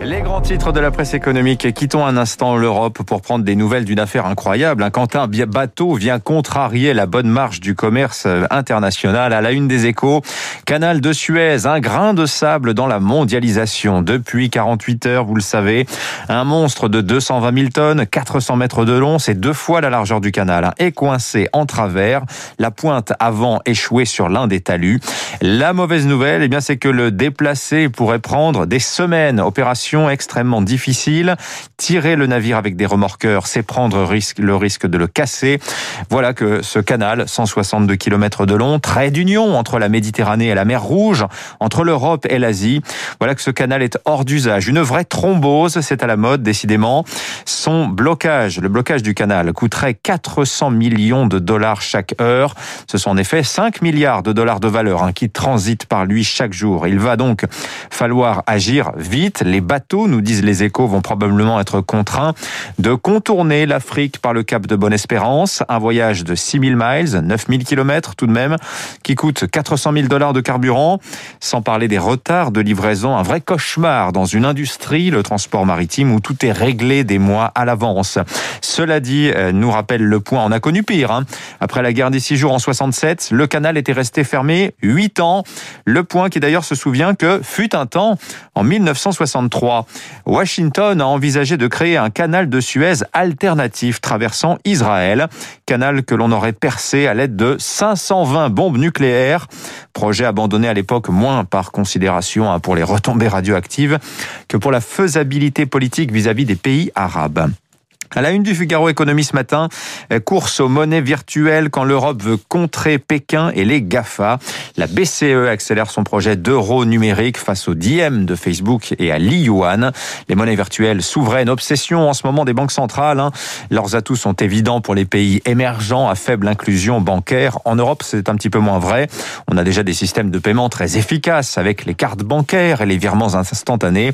Les grands titres de la presse économique. Quittons un instant l'Europe pour prendre des nouvelles d'une affaire incroyable. Un Quentin bateau vient contrarier la bonne marche du commerce international. À la une des échos, canal de Suez, un grain de sable dans la mondialisation. Depuis 48 heures, vous le savez, un monstre de 220 000 tonnes, 400 mètres de long, c'est deux fois la largeur du canal, est coincé en travers. La pointe avant échouée sur l'un des talus. La mauvaise nouvelle, eh bien, c'est que le déplacé pourrait prendre des semaines. Opération extrêmement difficile. Tirer le navire avec des remorqueurs, c'est prendre le risque de le casser. Voilà que ce canal, 162 km de long, trait d'union entre la Méditerranée et la mer Rouge, entre l'Europe et l'Asie. Voilà que ce canal est hors d'usage. Une vraie thrombose, c'est à la mode, décidément. Son blocage, le blocage du canal, coûterait 400 millions de dollars chaque heure. Ce sont en effet 5 milliards de dollars de valeur hein, qui transitent par lui chaque jour. Il va donc falloir agir vite. Les bateaux, nous disent les échos, vont probablement être contraints de contourner l'Afrique par le cap de Bonne-Espérance. Un voyage de 6000 miles, 9000 km tout de même, qui coûte 400 000 dollars de carburant, sans parler des retards de livraison. Un vrai cauchemar dans une industrie, le transport maritime, où tout est réglé des mois à l'avance. Cela dit, euh, nous rappelle le point, on a connu pire. Hein. Après la guerre des six jours en 67, le canal était resté fermé 8 ans. Le point qui d'ailleurs se souvient que fut un temps, en 1963, Washington a envisagé de créer un canal de Suez alternatif traversant Israël, canal que l'on aurait percé à l'aide de 520 bombes nucléaires, projet abandonné à l'époque moins par considération hein, pour les retombées radioactives que pour la faisabilité politique vis-à-vis des pays arabes. À la une du Figaro Économie ce matin, course aux monnaies virtuelles quand l'Europe veut contrer Pékin et les GAFA. La BCE accélère son projet d'euro numérique face au diem de Facebook et à l'Yuan. Les monnaies virtuelles, souveraines, obsession en ce moment des banques centrales. Hein. Leurs atouts sont évidents pour les pays émergents à faible inclusion bancaire. En Europe, c'est un petit peu moins vrai. On a déjà des systèmes de paiement très efficaces avec les cartes bancaires et les virements instantanés.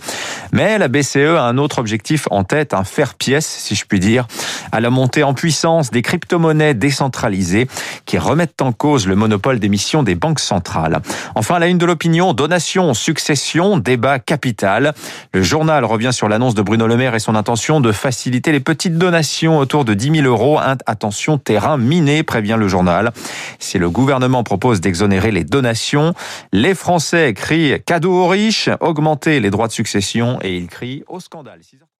Mais la BCE a un autre objectif en tête, un faire pièce, si je puis dire, à la montée en puissance des crypto-monnaies décentralisées qui remettent en cause le monopole d'émission des banques centrales. Enfin, la une de l'opinion, donation, succession, débat capital. Le journal revient sur l'annonce de Bruno Le Maire et son intention de faciliter les petites donations autour de 10 000 euros. Attention, terrain miné, prévient le journal. Si le gouvernement propose d'exonérer les donations, les Français crient cadeau aux riches, augmenter les droits de succession et ils crient au scandale.